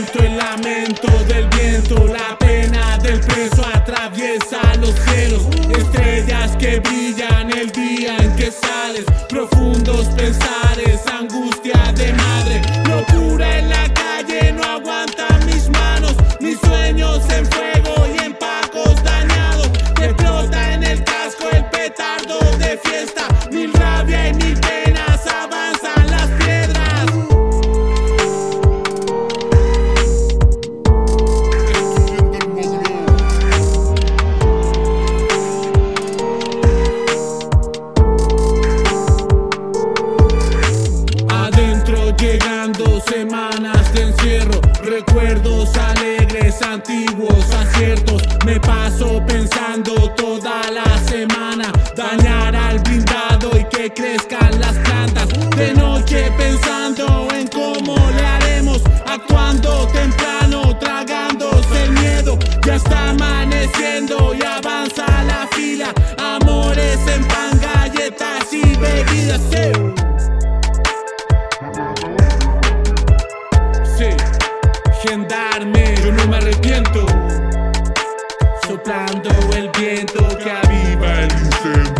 El lamento del viento, la pena del preso atraviesa los cielos. Estrellas que brillan recuerdos alegres, antiguos aciertos. Me paso pensando toda la semana, dañar al blindado y que crezcan las plantas. De noche pensando en cómo le haremos, actuando temprano, tragándose el miedo. Ya está amaneciendo y avanza la fila. Amores en pan, galletas y bebidas. sí. Sí, gendarme, yo no me arrepiento. Soplando el viento que aviva el incendio.